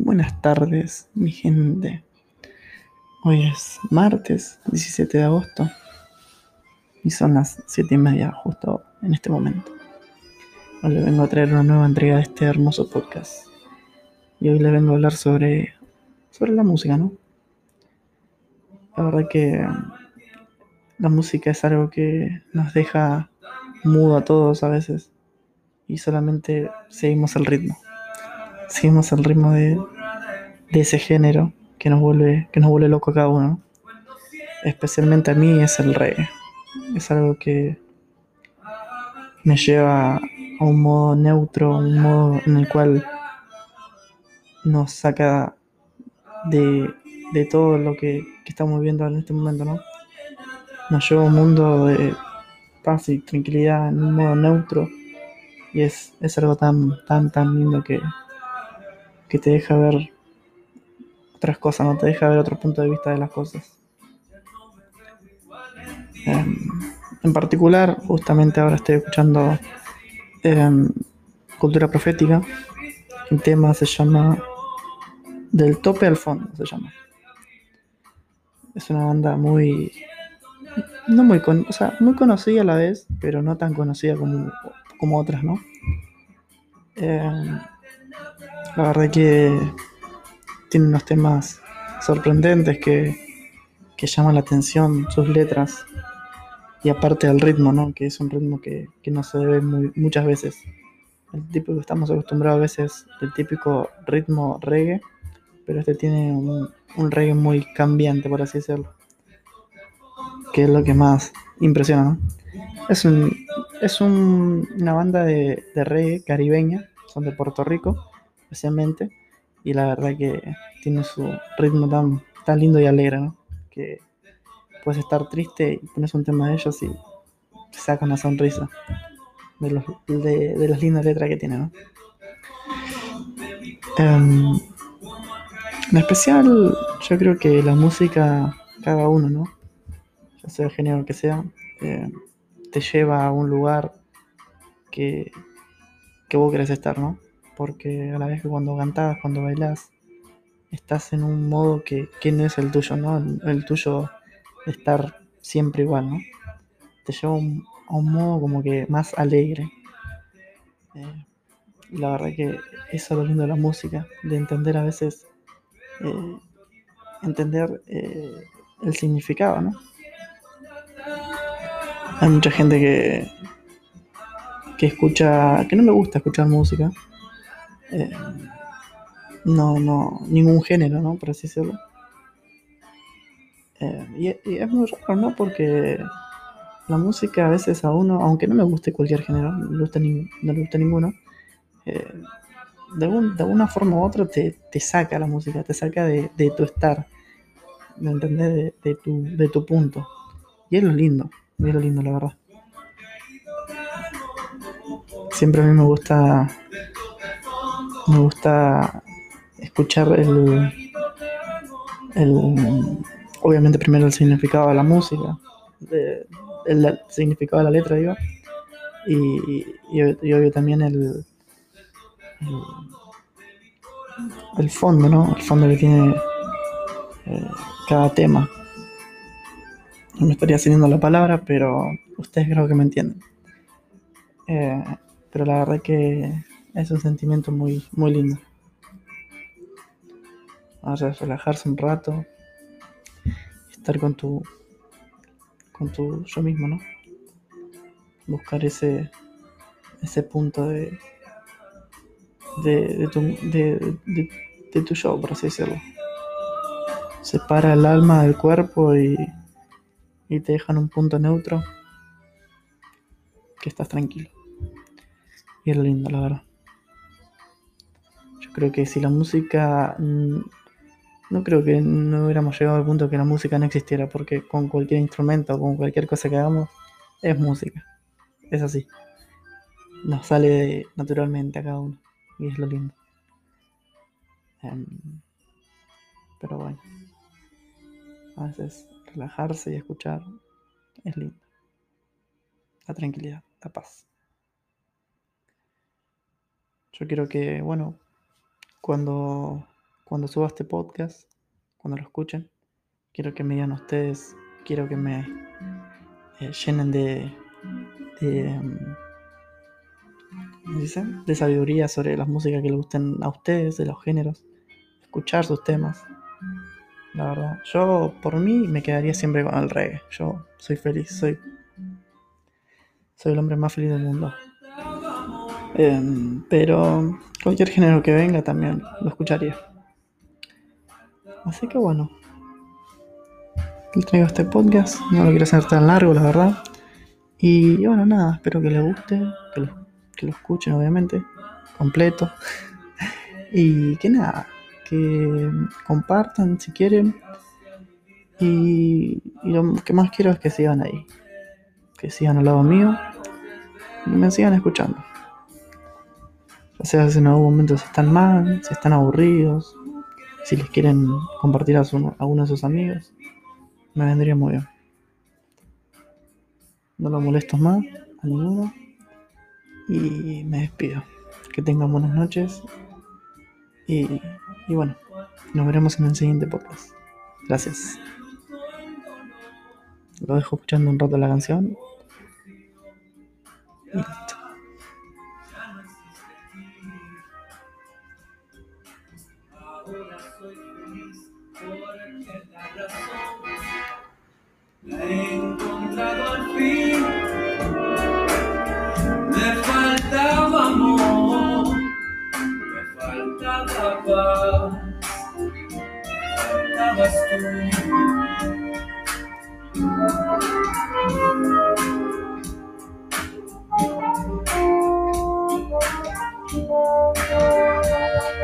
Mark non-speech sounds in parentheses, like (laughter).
Buenas tardes, mi gente. Hoy es martes 17 de agosto y son las 7 y media justo en este momento. Hoy les vengo a traer una nueva entrega de este hermoso podcast. Y hoy les vengo a hablar sobre, sobre la música, ¿no? La verdad que la música es algo que nos deja mudo a todos a veces y solamente seguimos el ritmo. Seguimos el ritmo de, de ese género que nos vuelve que nos vuelve loco a cada uno. Especialmente a mí es el reggae. Es algo que me lleva a un modo neutro, un modo en el cual nos saca de, de todo lo que, que, estamos viviendo en este momento, ¿no? Nos lleva a un mundo de paz y tranquilidad en un modo neutro y es, es algo tan, tan, tan lindo que, que te deja ver otras cosas, no te deja ver otro punto de vista de las cosas. Eh, en particular, justamente ahora estoy escuchando eh, Cultura Profética. El tema se llama Del tope al fondo, se llama. Es una banda muy, no muy, con, o sea, muy conocida a la vez, pero no tan conocida como, como otras, ¿no? Eh, la verdad que tiene unos temas sorprendentes que, que llaman la atención sus letras y aparte del ritmo, ¿no? Que es un ritmo que, que no se ve muy, muchas veces. El típico estamos acostumbrados a veces, el típico ritmo reggae, pero este tiene un, un reggae muy cambiante, por así decirlo. Que es lo que más impresiona. Es, un, es un, una banda de, de reggae caribeña, son de Puerto Rico, especialmente, y la verdad que tiene su ritmo tan, tan lindo y alegre, ¿no? Que puedes estar triste y pones un tema de ellos y te saca una sonrisa de, los, de, de las lindas letras que tiene, ¿no? Um, en especial, yo creo que la música, cada uno, ¿no? Ya sea el género que sea, eh, te lleva a un lugar que, que vos querés estar, ¿no? Porque a la vez que cuando cantás, cuando bailás, estás en un modo que, que no es el tuyo, ¿no? El, tuyo estar siempre igual, ¿no? Te lleva un, a un modo como que más alegre. Eh, y la verdad que eso es lo lindo de la música, de entender a veces, eh, entender eh, el significado, ¿no? Hay mucha gente que, que escucha, que no le gusta escuchar música. Eh, no, no, ningún género, ¿no? Por así decirlo. Eh, y, es muy raro, ¿no? Porque la música a veces a uno, aunque no me guste cualquier género, no le gusta, ninguno, eh, de, un, de, una forma u otra te, te, saca la música, te saca de, de tu estar, ¿me entendés? De, de, tu, de tu punto. Y es lo lindo, es lo lindo, la verdad. Siempre a mí me gusta, me gusta escuchar el, el obviamente primero el significado de la música, el, significado de la letra, digo, y, y, y obvio también el, el, el, fondo, ¿no? El fondo que tiene eh, cada tema. No me estaría siguiendo la palabra, pero ustedes creo que me entienden. Eh, pero la verdad que es un sentimiento muy, muy lindo. Vamos a relajarse un rato, estar con tu con tu yo mismo, ¿no? Buscar ese ese punto de de, de tu de, tu show, por así decirlo. Separa el alma del cuerpo y, y te deja en un punto neutro que estás tranquilo. Y es lindo, la verdad. Creo que si la música no creo que no hubiéramos llegado al punto que la música no existiera, porque con cualquier instrumento o con cualquier cosa que hagamos, es música. Es así. Nos sale naturalmente a cada uno. Y es lo lindo. Um, pero bueno. A veces relajarse y escuchar es lindo. La tranquilidad, la paz. Yo quiero que, bueno, cuando cuando suba este podcast, cuando lo escuchen, quiero que me digan ustedes, quiero que me eh, llenen de, de, em, ¿cómo dice? de sabiduría sobre las músicas que les gusten a ustedes, de los géneros, escuchar sus temas. La verdad, yo por mí me quedaría siempre con el reggae. Yo soy feliz, soy, soy el hombre más feliz del mundo. Em, pero cualquier género que venga también lo escucharía. Así que bueno, les traigo este podcast. No lo quiero hacer tan largo, la verdad. Y bueno, nada, espero que les guste, que lo, escuchen, obviamente, completo. (laughs) y que nada, que compartan si quieren. Y lo que más quiero es que sigan ahí, que sigan al lado mío y me sigan escuchando. Ya sea si en algún momento si están mal, si están aburridos, si les quieren compartir a, su- a uno de sus amigos, me vendría muy bien. No lo molesto más a ninguno y me despido. Que tengan buenas noches y, y bueno, nos veremos en el siguiente podcast. Gracias. Lo dejo escuchando un rato la canción. La he encontrado al fin. Me faltaba amor, me faltaba paz, faltabas tú.